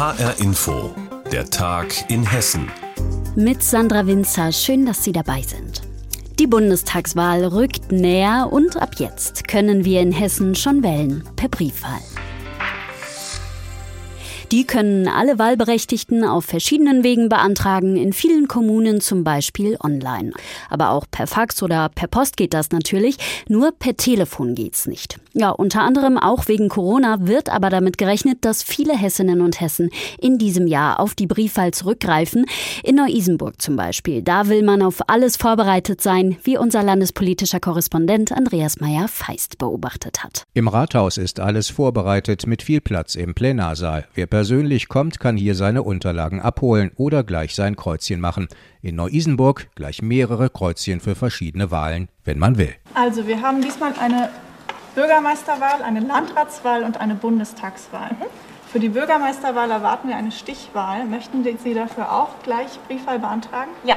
HR Info, der Tag in Hessen. Mit Sandra Winzer, schön, dass Sie dabei sind. Die Bundestagswahl rückt näher und ab jetzt können wir in Hessen schon wählen, per Briefwahl. Die können alle Wahlberechtigten auf verschiedenen Wegen beantragen, in vielen Kommunen zum Beispiel online. Aber auch per Fax oder per Post geht das natürlich, nur per Telefon geht's nicht. Ja, unter anderem auch wegen Corona wird aber damit gerechnet, dass viele Hessinnen und Hessen in diesem Jahr auf die Briefwahl zurückgreifen. In Neu-Isenburg zum Beispiel. Da will man auf alles vorbereitet sein, wie unser landespolitischer Korrespondent Andreas Meyer-Feist beobachtet hat. Im Rathaus ist alles vorbereitet mit viel Platz im Plenarsaal. Wer persönlich kommt, kann hier seine Unterlagen abholen oder gleich sein Kreuzchen machen. In Neu-Isenburg gleich mehrere Kreuzchen für verschiedene Wahlen, wenn man will. Also, wir haben diesmal eine Bürgermeisterwahl, eine Landratswahl und eine Bundestagswahl. Für die Bürgermeisterwahl erwarten wir eine Stichwahl. Möchten Sie dafür auch gleich Briefwahl beantragen? Ja.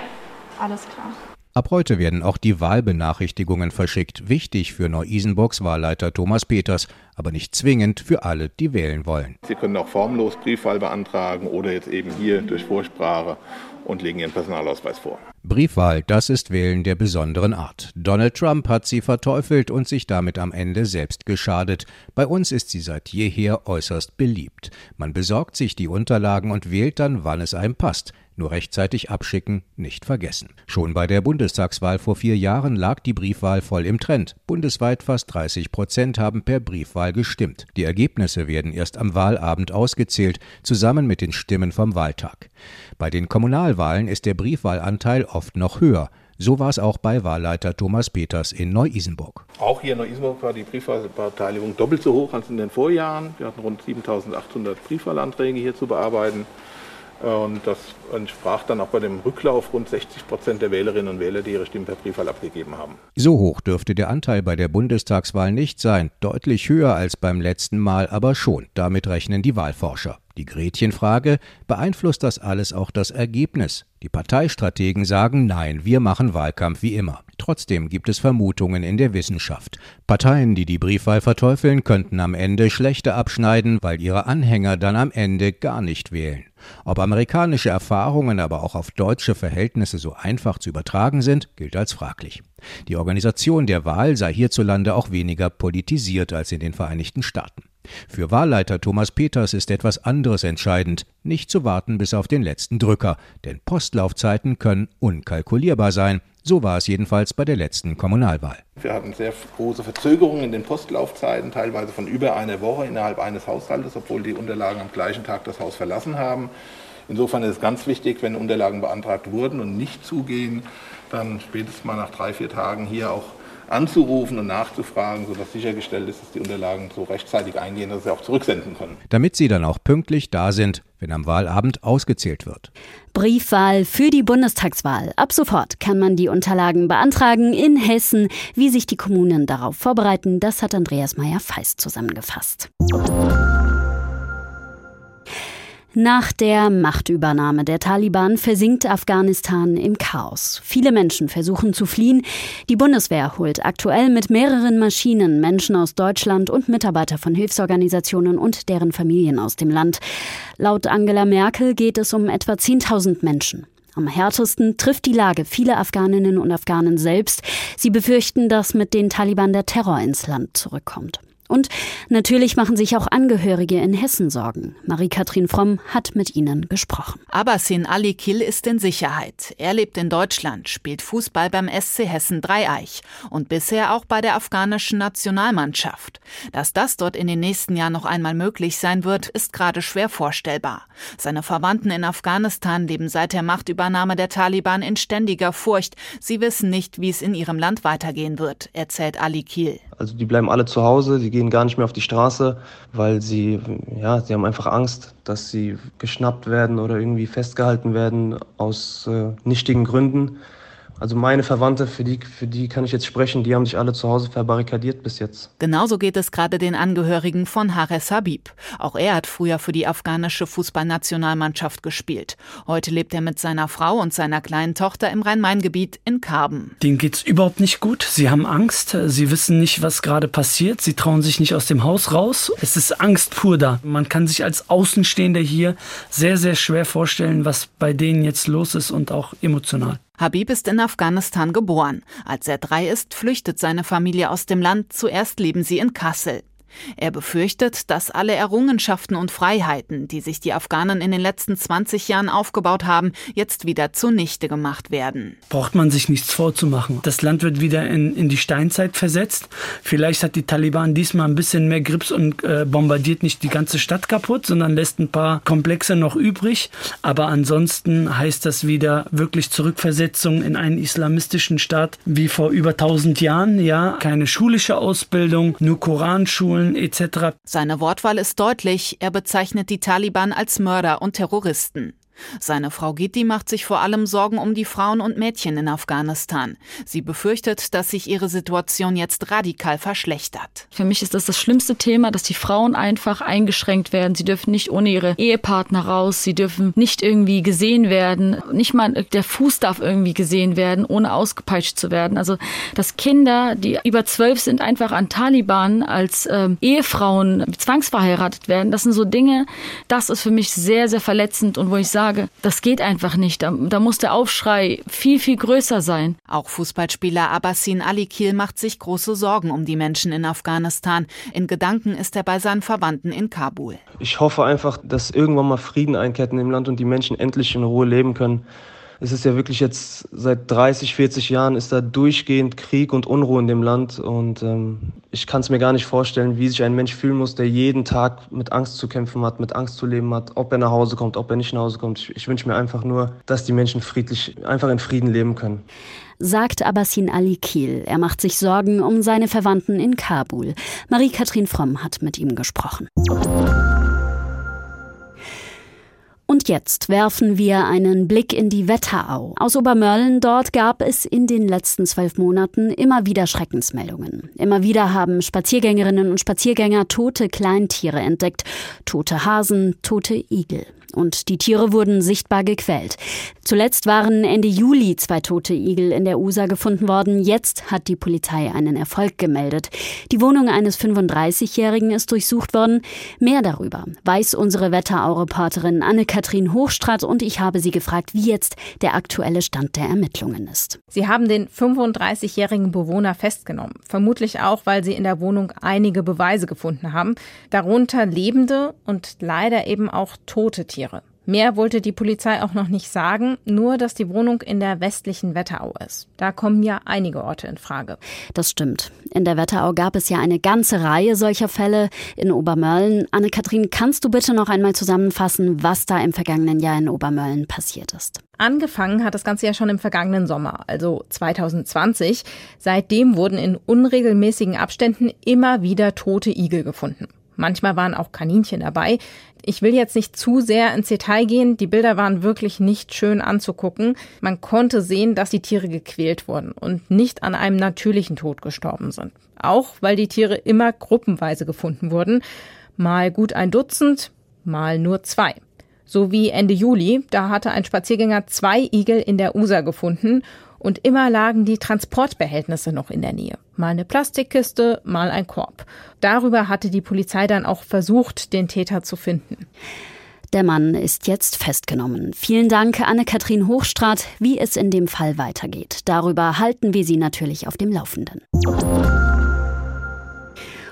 Alles klar. Ab heute werden auch die Wahlbenachrichtigungen verschickt. Wichtig für Neu-Isenburgs Wahlleiter Thomas Peters, aber nicht zwingend für alle, die wählen wollen. Sie können auch formlos Briefwahl beantragen oder jetzt eben hier durch Vorsprache und legen Ihren Personalausweis vor. Briefwahl, das ist Wählen der besonderen Art. Donald Trump hat sie verteufelt und sich damit am Ende selbst geschadet. Bei uns ist sie seit jeher äußerst beliebt. Man besorgt sich die Unterlagen und wählt dann, wann es einem passt. Nur rechtzeitig abschicken, nicht vergessen. Schon bei der Bundestagswahl vor vier Jahren lag die Briefwahl voll im Trend. Bundesweit fast 30 Prozent haben per Briefwahl gestimmt. Die Ergebnisse werden erst am Wahlabend ausgezählt, zusammen mit den Stimmen vom Wahltag. Bei den Kommunalwahlen ist der Briefwahlanteil oft noch höher. So war es auch bei Wahlleiter Thomas Peters in Neu-Isenburg. Auch hier in Neu-Isenburg war die Briefwahlbeteiligung doppelt so hoch als in den Vorjahren. Wir hatten rund 7800 Briefwahlanträge hier zu bearbeiten. Und das entsprach dann auch bei dem Rücklauf rund 60 Prozent der Wählerinnen und Wähler, die ihre Stimmen per Briefwahl abgegeben haben. So hoch dürfte der Anteil bei der Bundestagswahl nicht sein, deutlich höher als beim letzten Mal aber schon. Damit rechnen die Wahlforscher. Die Gretchenfrage, beeinflusst das alles auch das Ergebnis? Die Parteistrategen sagen nein, wir machen Wahlkampf wie immer. Trotzdem gibt es Vermutungen in der Wissenschaft. Parteien, die die Briefwahl verteufeln, könnten am Ende schlechter abschneiden, weil ihre Anhänger dann am Ende gar nicht wählen. Ob amerikanische Erfahrungen aber auch auf deutsche Verhältnisse so einfach zu übertragen sind, gilt als fraglich. Die Organisation der Wahl sei hierzulande auch weniger politisiert als in den Vereinigten Staaten. Für Wahlleiter Thomas Peters ist etwas anderes entscheidend, nicht zu warten bis auf den letzten Drücker, denn Postlaufzeiten können unkalkulierbar sein. So war es jedenfalls bei der letzten Kommunalwahl. Wir hatten sehr große Verzögerungen in den Postlaufzeiten, teilweise von über einer Woche innerhalb eines Haushaltes, obwohl die Unterlagen am gleichen Tag das Haus verlassen haben. Insofern ist es ganz wichtig, wenn Unterlagen beantragt wurden und nicht zugehen, dann spätestens mal nach drei, vier Tagen hier auch anzurufen und nachzufragen, sodass sichergestellt ist, dass die Unterlagen so rechtzeitig eingehen, dass sie auch zurücksenden können. Damit sie dann auch pünktlich da sind, wenn am Wahlabend ausgezählt wird. Briefwahl für die Bundestagswahl. Ab sofort kann man die Unterlagen beantragen in Hessen. Wie sich die Kommunen darauf vorbereiten, das hat Andreas Meyer-Feist zusammengefasst. Nach der Machtübernahme der Taliban versinkt Afghanistan im Chaos. Viele Menschen versuchen zu fliehen. Die Bundeswehr holt aktuell mit mehreren Maschinen Menschen aus Deutschland und Mitarbeiter von Hilfsorganisationen und deren Familien aus dem Land. Laut Angela Merkel geht es um etwa 10.000 Menschen. Am härtesten trifft die Lage viele Afghaninnen und Afghanen selbst. Sie befürchten, dass mit den Taliban der Terror ins Land zurückkommt. Und natürlich machen sich auch Angehörige in Hessen Sorgen. Marie-Kathrin Fromm hat mit ihnen gesprochen. Abasin Ali Kil ist in Sicherheit. Er lebt in Deutschland, spielt Fußball beim SC Hessen Dreieich und bisher auch bei der afghanischen Nationalmannschaft. Dass das dort in den nächsten Jahren noch einmal möglich sein wird, ist gerade schwer vorstellbar. Seine Verwandten in Afghanistan leben seit der Machtübernahme der Taliban in ständiger Furcht. Sie wissen nicht, wie es in ihrem Land weitergehen wird, erzählt Ali Kil. Also die bleiben alle zu Hause, die gehen gar nicht mehr auf die Straße, weil sie, ja, sie haben einfach Angst, dass sie geschnappt werden oder irgendwie festgehalten werden aus äh, nichtigen Gründen. Also meine Verwandte, für die, für die kann ich jetzt sprechen, die haben sich alle zu Hause verbarrikadiert bis jetzt. Genauso geht es gerade den Angehörigen von Hares Habib. Auch er hat früher für die afghanische Fußballnationalmannschaft gespielt. Heute lebt er mit seiner Frau und seiner kleinen Tochter im Rhein-Main-Gebiet in Karben. Denen geht's überhaupt nicht gut. Sie haben Angst. Sie wissen nicht, was gerade passiert. Sie trauen sich nicht aus dem Haus raus. Es ist Angst pur da. Man kann sich als Außenstehender hier sehr, sehr schwer vorstellen, was bei denen jetzt los ist und auch emotional. Habib ist in Afghanistan geboren. Als er drei ist, flüchtet seine Familie aus dem Land. Zuerst leben sie in Kassel. Er befürchtet, dass alle Errungenschaften und Freiheiten, die sich die Afghanen in den letzten 20 Jahren aufgebaut haben, jetzt wieder zunichte gemacht werden. Braucht man sich nichts vorzumachen. Das Land wird wieder in, in die Steinzeit versetzt. Vielleicht hat die Taliban diesmal ein bisschen mehr Grips und äh, bombardiert nicht die ganze Stadt kaputt, sondern lässt ein paar Komplexe noch übrig. Aber ansonsten heißt das wieder wirklich Zurückversetzung in einen islamistischen Staat wie vor über 1000 Jahren. Ja, keine schulische Ausbildung, nur Koranschulen Schulen etc. Seine Wortwahl ist deutlich, er bezeichnet die Taliban als Mörder und Terroristen. Seine Frau Gitti macht sich vor allem Sorgen um die Frauen und Mädchen in Afghanistan. Sie befürchtet, dass sich ihre Situation jetzt radikal verschlechtert. Für mich ist das das schlimmste Thema, dass die Frauen einfach eingeschränkt werden. Sie dürfen nicht ohne ihre Ehepartner raus, sie dürfen nicht irgendwie gesehen werden. Nicht mal der Fuß darf irgendwie gesehen werden, ohne ausgepeitscht zu werden. Also, dass Kinder, die über zwölf sind, einfach an Taliban als ähm, Ehefrauen zwangsverheiratet werden, das sind so Dinge, das ist für mich sehr, sehr verletzend und wo ich sage, sage, das geht einfach nicht. Da, da muss der Aufschrei viel, viel größer sein. Auch Fußballspieler Abbasin Alikil macht sich große Sorgen um die Menschen in Afghanistan. In Gedanken ist er bei seinen Verwandten in Kabul. Ich hoffe einfach, dass irgendwann mal Frieden einkehrt in dem Land und die Menschen endlich in Ruhe leben können es ist ja wirklich jetzt seit 30, 40 Jahren ist da durchgehend Krieg und Unruhe in dem Land und ähm, ich kann es mir gar nicht vorstellen, wie sich ein Mensch fühlen muss, der jeden Tag mit Angst zu kämpfen hat, mit Angst zu leben hat, ob er nach Hause kommt, ob er nicht nach Hause kommt. Ich, ich wünsche mir einfach nur, dass die Menschen friedlich, einfach in Frieden leben können sagt Abbasin Ali Kiel. Er macht sich Sorgen um seine Verwandten in Kabul. Marie-Kathrin Fromm hat mit ihm gesprochen. Und jetzt werfen wir einen Blick in die Wetterau. Aus Obermörlen dort gab es in den letzten zwölf Monaten immer wieder Schreckensmeldungen. Immer wieder haben Spaziergängerinnen und Spaziergänger tote Kleintiere entdeckt. Tote Hasen, tote Igel und die Tiere wurden sichtbar gequält. Zuletzt waren Ende Juli zwei tote Igel in der Usa gefunden worden. Jetzt hat die Polizei einen Erfolg gemeldet. Die Wohnung eines 35-Jährigen ist durchsucht worden. Mehr darüber weiß unsere Wetterau-Reporterin Anne-Kathrin Hochstrat und ich habe sie gefragt, wie jetzt der aktuelle Stand der Ermittlungen ist. Sie haben den 35-jährigen Bewohner festgenommen. Vermutlich auch, weil sie in der Wohnung einige Beweise gefunden haben. Darunter lebende und leider eben auch tote Tiere. Tiere. Mehr wollte die Polizei auch noch nicht sagen, nur dass die Wohnung in der westlichen Wetterau ist. Da kommen ja einige Orte in Frage. Das stimmt. In der Wetterau gab es ja eine ganze Reihe solcher Fälle. In Obermölln. Anne-Kathrin, kannst du bitte noch einmal zusammenfassen, was da im vergangenen Jahr in Obermölln passiert ist? Angefangen hat das Ganze ja schon im vergangenen Sommer, also 2020. Seitdem wurden in unregelmäßigen Abständen immer wieder tote Igel gefunden. Manchmal waren auch Kaninchen dabei. Ich will jetzt nicht zu sehr ins Detail gehen. Die Bilder waren wirklich nicht schön anzugucken. Man konnte sehen, dass die Tiere gequält wurden und nicht an einem natürlichen Tod gestorben sind. Auch weil die Tiere immer gruppenweise gefunden wurden. Mal gut ein Dutzend, mal nur zwei. So wie Ende Juli, da hatte ein Spaziergänger zwei Igel in der User gefunden und immer lagen die Transportbehältnisse noch in der Nähe. Mal eine Plastikkiste, mal ein Korb. Darüber hatte die Polizei dann auch versucht, den Täter zu finden. Der Mann ist jetzt festgenommen. Vielen Dank, Anne-Kathrin Hochstrat, wie es in dem Fall weitergeht. Darüber halten wir Sie natürlich auf dem Laufenden.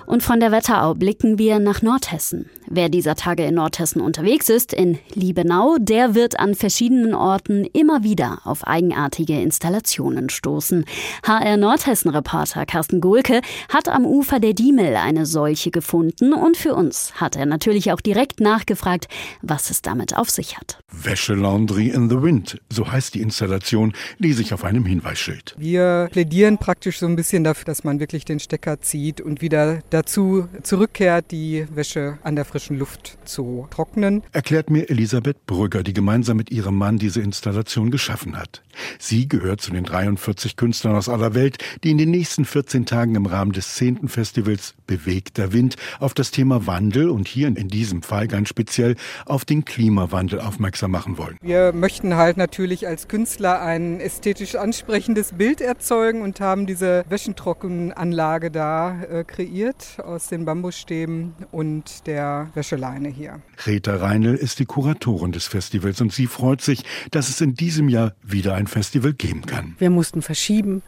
Und von der Wetterau blicken wir nach Nordhessen. Wer dieser Tage in Nordhessen unterwegs ist, in Liebenau, der wird an verschiedenen Orten immer wieder auf eigenartige Installationen stoßen. HR Nordhessen-Reporter Carsten Gohlke hat am Ufer der Diemel eine solche gefunden und für uns hat er natürlich auch direkt nachgefragt, was es damit auf sich hat. Wäschelaundry in the Wind, so heißt die Installation, die sich auf einem Hinweisschild. Wir plädieren praktisch so ein bisschen dafür, dass man wirklich den Stecker zieht und wieder dazu zurückkehrt, die Wäsche an der frischen Luft zu trocknen. Erklärt mir Elisabeth Brügger, die gemeinsam mit ihrem Mann diese Installation geschaffen hat. Sie gehört zu den 43 Künstlern aus aller Welt, die in den nächsten 14 Tagen im Rahmen des 10. Festivals Bewegter Wind auf das Thema Wandel und hier in diesem Fall ganz speziell auf den Klimawandel aufmerksam machen wollen. Wir möchten halt natürlich als Künstler ein ästhetisch ansprechendes Bild erzeugen und haben diese Wäschentrockenanlage da äh, kreiert aus den Bambusstäben und der Wäscheleine hier. Rita Reinl ist die Kuratorin des Festivals und sie freut sich, dass es in diesem Jahr wieder ein Festival geben kann. Wir mussten verschieben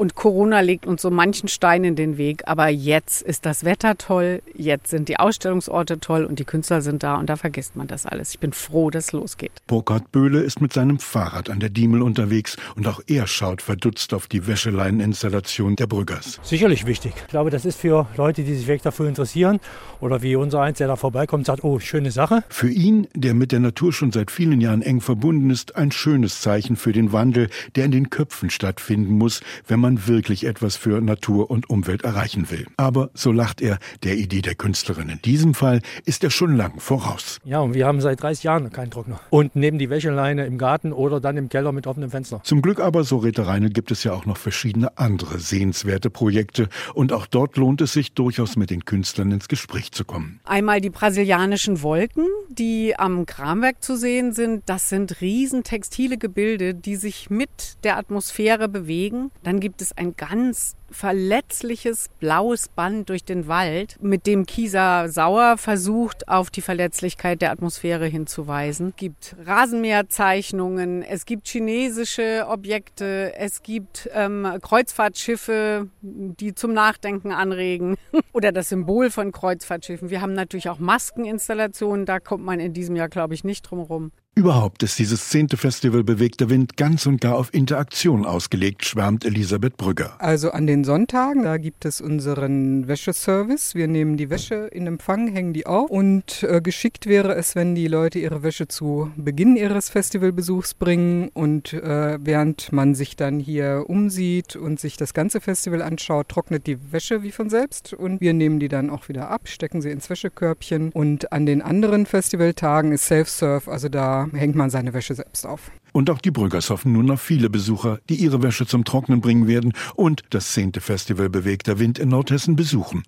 und Corona legt uns so manchen Stein in den Weg. Aber jetzt ist das Wetter toll, jetzt sind die Ausstellungsorte toll und die Künstler sind da und da vergisst man das alles. Ich bin froh, dass es losgeht. Burkhard Böhle ist mit seinem Fahrrad an der Diemel unterwegs und auch er schaut verdutzt auf die Wäscheleineninstallation der Brüggers. Sicherlich wichtig. Ich glaube, das ist für Leute, die sich wirklich dafür interessieren oder wie unser eins, der da vorbeikommt, sagt, oh, schöne Sache. Für ihn, der mit der Natur schon seit vielen Jahren eng verbunden ist, ein schönes Zeichen für den Wandel, der in den Köpfen stattfinden muss, wenn man wirklich etwas für Natur und Umwelt erreichen will. Aber, so lacht er, der Idee der Künstlerin in diesem Fall ist er schon lang voraus. Ja, und wir haben seit 30 Jahren keinen Trockner. Und neben die Wäscheleine im Garten oder dann im Keller mit offenem Fenster. Zum Glück aber, so Rete Reine, gibt es ja auch noch verschiedene andere sehenswerte Projekte. Und auch dort lohnt es sich durchaus mit den Künstlern ins Gespräch zu kommen. Einmal die brasilianischen Wolken, die am Kramwerk zu sehen sind. Das sind riesen textile Gebilde, die sich mit der Atmosphäre bewegen. Dann gibt gibt es ein ganz verletzliches blaues Band durch den Wald, mit dem Kieser Sauer versucht, auf die Verletzlichkeit der Atmosphäre hinzuweisen. Es gibt Rasenmäherzeichnungen, es gibt chinesische Objekte, es gibt ähm, Kreuzfahrtschiffe, die zum Nachdenken anregen oder das Symbol von Kreuzfahrtschiffen. Wir haben natürlich auch Maskeninstallationen, da kommt man in diesem Jahr, glaube ich, nicht drum herum. Überhaupt ist dieses zehnte Festival Bewegter Wind ganz und gar auf Interaktion ausgelegt, schwärmt Elisabeth Brügger. Also an den Sonntagen, da gibt es unseren Wäscheservice. Wir nehmen die Wäsche in Empfang, hängen die auf und äh, geschickt wäre es, wenn die Leute ihre Wäsche zu Beginn ihres Festivalbesuchs bringen und äh, während man sich dann hier umsieht und sich das ganze Festival anschaut, trocknet die Wäsche wie von selbst und wir nehmen die dann auch wieder ab, stecken sie ins Wäschekörbchen und an den anderen Festivaltagen ist Self-Serve, also da hängt man seine Wäsche selbst auf. Und auch die Brüggers hoffen nun auf viele Besucher, die ihre Wäsche zum Trocknen bringen werden und das zehnte Festival Bewegter Wind in Nordhessen besuchen.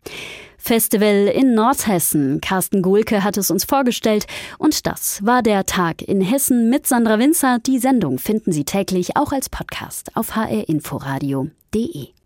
Festival in Nordhessen. Carsten Gohlke hat es uns vorgestellt. Und das war der Tag in Hessen mit Sandra Winzer. Die Sendung finden Sie täglich auch als Podcast auf hrinforadio.de.